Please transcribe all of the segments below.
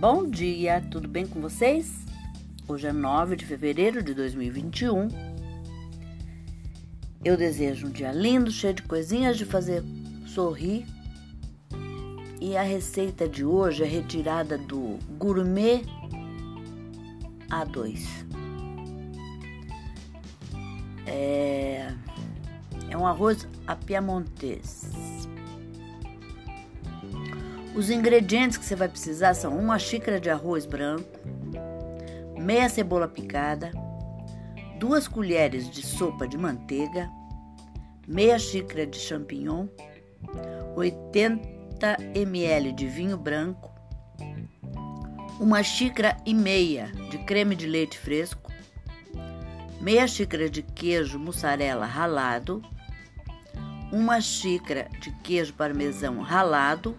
Bom dia, tudo bem com vocês? Hoje é 9 de fevereiro de 2021. Eu desejo um dia lindo, cheio de coisinhas de fazer sorrir. E a receita de hoje é retirada do Gourmet A2. É, é um arroz apiamontês. Os ingredientes que você vai precisar são uma xícara de arroz branco, meia cebola picada, duas colheres de sopa de manteiga, meia xícara de champignon, 80 ml de vinho branco, uma xícara e meia de creme de leite fresco, meia xícara de queijo mussarela ralado, uma xícara de queijo parmesão ralado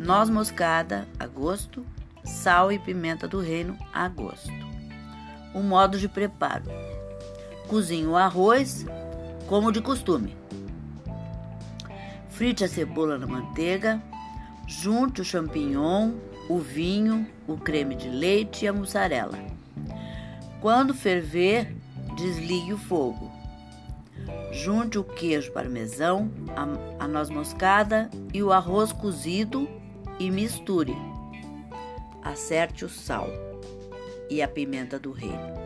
noz moscada a gosto, sal e pimenta do reino a gosto. O modo de preparo: cozinhe o arroz como de costume. Frite a cebola na manteiga, junte o champignon, o vinho, o creme de leite e a mussarela. Quando ferver, desligue o fogo. Junte o queijo parmesão, a, a noz moscada e o arroz cozido e misture. Acerte o sal e a pimenta do reino.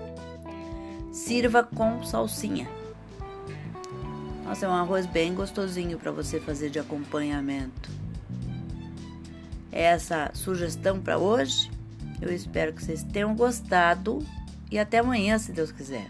Sirva com salsinha. Nossa, é um arroz bem gostosinho para você fazer de acompanhamento. É essa sugestão para hoje. Eu espero que vocês tenham gostado e até amanhã, se Deus quiser.